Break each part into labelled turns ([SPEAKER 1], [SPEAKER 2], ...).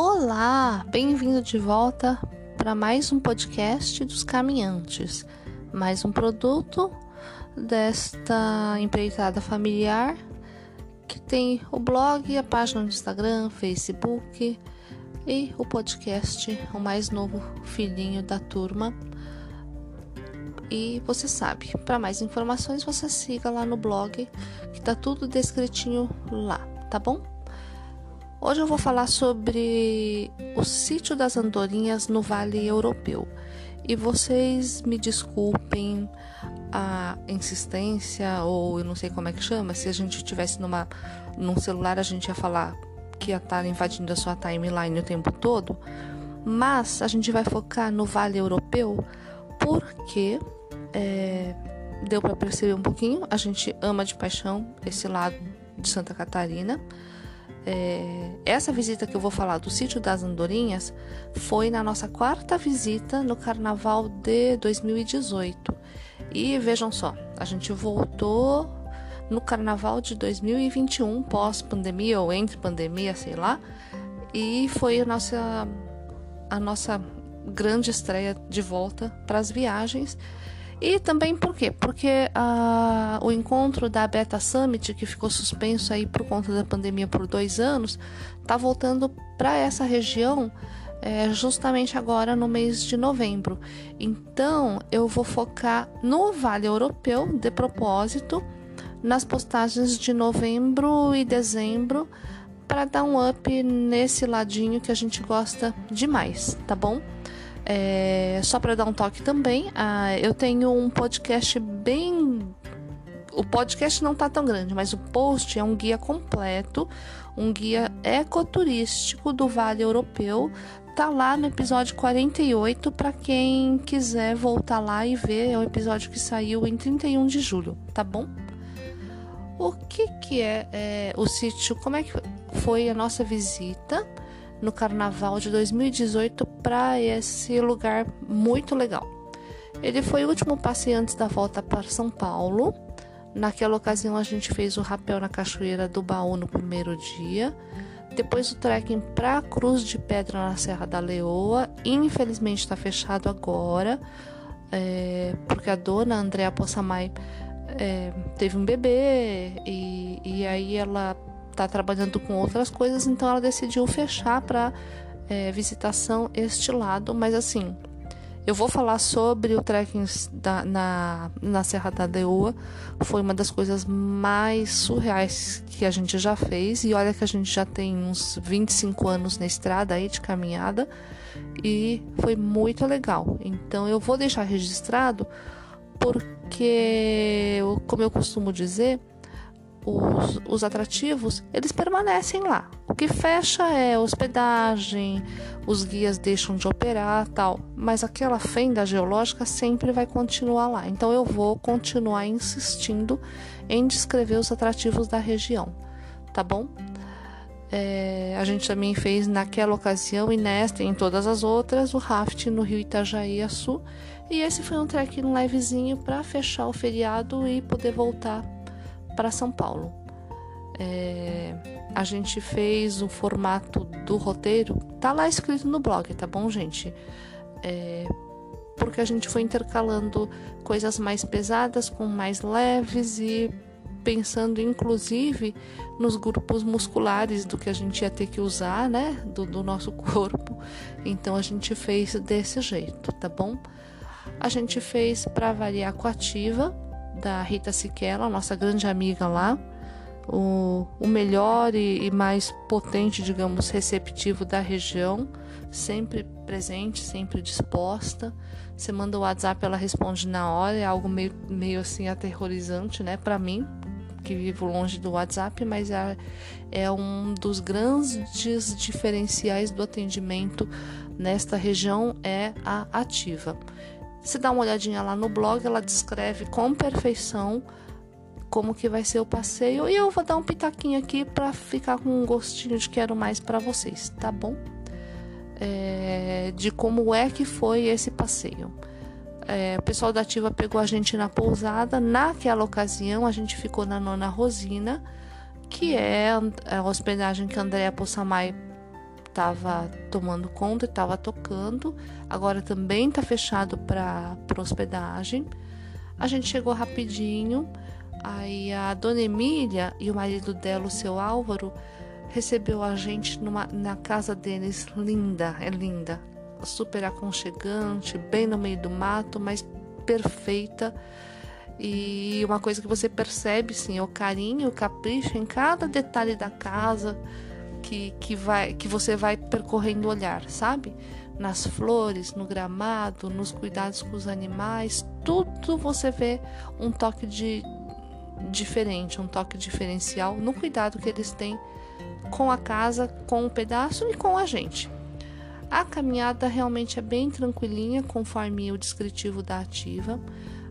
[SPEAKER 1] Olá, bem-vindo de volta para mais um podcast dos caminhantes, mais um produto desta empreitada familiar que tem o blog, a página no Instagram, Facebook e o podcast, o mais novo filhinho da turma. E você sabe, para mais informações você siga lá no blog, que tá tudo descritinho lá, tá bom? Hoje eu vou falar sobre o sítio das andorinhas no Vale Europeu. E vocês me desculpem a insistência, ou eu não sei como é que chama, se a gente tivesse numa, num celular a gente ia falar que ia estar invadindo a sua timeline o tempo todo, mas a gente vai focar no Vale Europeu porque é, deu para perceber um pouquinho, a gente ama de paixão esse lado de Santa Catarina. É, essa visita que eu vou falar do sítio das Andorinhas foi na nossa quarta visita no carnaval de 2018. E vejam só, a gente voltou no carnaval de 2021, pós-pandemia ou entre pandemia, sei lá, e foi a nossa, a nossa grande estreia de volta para as viagens. E também por quê? Porque uh, o encontro da Beta Summit, que ficou suspenso aí por conta da pandemia por dois anos, está voltando para essa região é, justamente agora no mês de novembro. Então eu vou focar no Vale Europeu de propósito, nas postagens de novembro e dezembro, para dar um up nesse ladinho que a gente gosta demais, tá bom? É, só para dar um toque também, ah, eu tenho um podcast bem. O podcast não tá tão grande, mas o post é um guia completo, um guia ecoturístico do Vale Europeu. Tá lá no episódio 48 para quem quiser voltar lá e ver. É o episódio que saiu em 31 de julho, tá bom? O que que é, é o sítio? Como é que foi a nossa visita? No carnaval de 2018 para esse lugar muito legal. Ele foi o último passe antes da volta para São Paulo. Naquela ocasião a gente fez o rapel na Cachoeira do Baú no primeiro dia. Depois o trekking para Cruz de Pedra na Serra da Leoa. Infelizmente está fechado agora, é, porque a dona Andréa Possamay é, teve um bebê e, e aí ela está trabalhando com outras coisas, então ela decidiu fechar para é, visitação este lado. Mas assim, eu vou falar sobre o trekking da, na, na Serra da Deoa. Foi uma das coisas mais surreais que a gente já fez. E olha que a gente já tem uns 25 anos na estrada aí de caminhada. E foi muito legal. Então eu vou deixar registrado porque, como eu costumo dizer, os, os atrativos, eles permanecem lá. O que fecha é hospedagem, os guias deixam de operar, tal, mas aquela fenda geológica sempre vai continuar lá. Então eu vou continuar insistindo em descrever os atrativos da região, tá bom? É, a gente também fez naquela ocasião e nesta e em todas as outras o raft no rio Itajaí Sul. E esse foi um trekking levezinho para fechar o feriado e poder voltar para São Paulo. É, a gente fez o formato do roteiro, tá lá escrito no blog, tá bom, gente? É, porque a gente foi intercalando coisas mais pesadas com mais leves e pensando inclusive nos grupos musculares do que a gente ia ter que usar, né, do, do nosso corpo. Então a gente fez desse jeito, tá bom? A gente fez para variar com a ativa da Rita Siquela, nossa grande amiga lá, o, o melhor e, e, mais potente, digamos, receptivo da região, sempre presente, sempre disposta. Você manda o WhatsApp, ela responde na hora, é algo meio, meio assim aterrorizante, né, para mim, que vivo longe do WhatsApp, mas é, é um dos grandes diferenciais do atendimento nesta região é a ativa. Se dá uma olhadinha lá no blog, ela descreve com perfeição como que vai ser o passeio e eu vou dar um pitaquinho aqui para ficar com um gostinho de quero mais para vocês, tá bom? É, de como é que foi esse passeio. É, o pessoal da Ativa pegou a gente na pousada. Naquela ocasião, a gente ficou na Nona Rosina, que é a hospedagem que a Andréa Possamay estava tomando conta e estava tocando. Agora também está fechado para hospedagem. A gente chegou rapidinho. Aí a dona Emília e o marido dela, o seu Álvaro, recebeu a gente numa, na casa deles, linda, é linda, super aconchegante, bem no meio do mato, mas perfeita. E uma coisa que você percebe, sim, é o carinho, o capricho em cada detalhe da casa que, que, vai, que você vai percorrendo o olhar, sabe? Nas flores, no gramado, nos cuidados com os animais, tudo você vê um toque de, diferente, um toque diferencial no cuidado que eles têm com a casa, com o pedaço e com a gente. A caminhada realmente é bem tranquilinha, conforme o descritivo da ativa.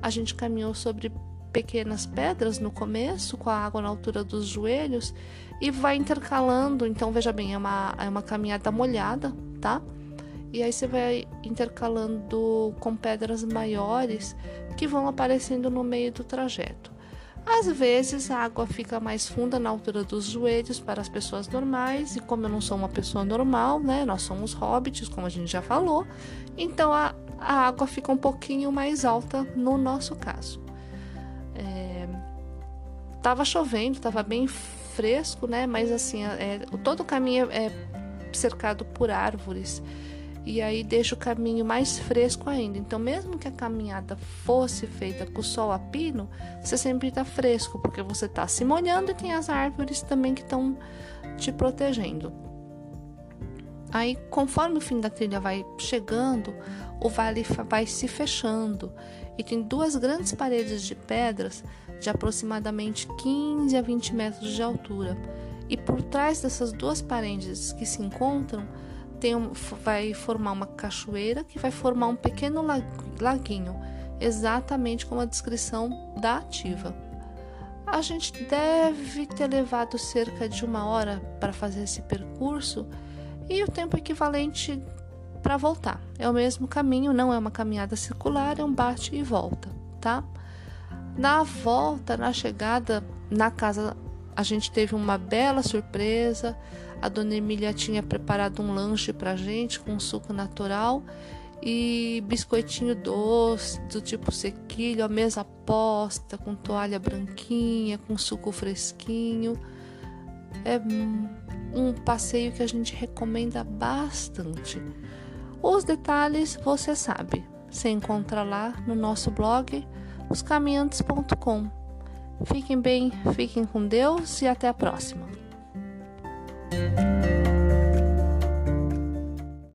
[SPEAKER 1] A gente caminhou sobre pequenas pedras no começo, com a água na altura dos joelhos, e vai intercalando. Então, veja bem, é uma, é uma caminhada molhada, tá? E aí você vai intercalando com pedras maiores que vão aparecendo no meio do trajeto. Às vezes a água fica mais funda na altura dos joelhos para as pessoas normais, e como eu não sou uma pessoa normal, né? Nós somos hobbits, como a gente já falou, então a, a água fica um pouquinho mais alta no nosso caso. É, tava chovendo, tava bem fresco, né? Mas assim, é, todo o caminho é cercado por árvores e aí deixa o caminho mais fresco ainda. Então, mesmo que a caminhada fosse feita com o sol a pino, você sempre está fresco, porque você está se molhando e tem as árvores também que estão te protegendo. Aí, conforme o fim da trilha vai chegando, o vale vai se fechando e tem duas grandes paredes de pedras de aproximadamente 15 a 20 metros de altura. E por trás dessas duas paredes que se encontram, tem um, vai formar uma cachoeira que vai formar um pequeno laguinho, exatamente como a descrição da ativa. A gente deve ter levado cerca de uma hora para fazer esse percurso e o tempo equivalente para voltar. É o mesmo caminho, não é uma caminhada circular, é um bate e volta, tá? Na volta, na chegada na casa, a gente teve uma bela surpresa. A dona Emília tinha preparado um lanche pra gente com suco natural e biscoitinho doce, do tipo sequilho, a mesa posta, com toalha branquinha, com suco fresquinho. É um passeio que a gente recomenda bastante. Os detalhes você sabe, você encontra lá no nosso blog oscaminhantes.com. Fiquem bem, fiquem com Deus e até a próxima.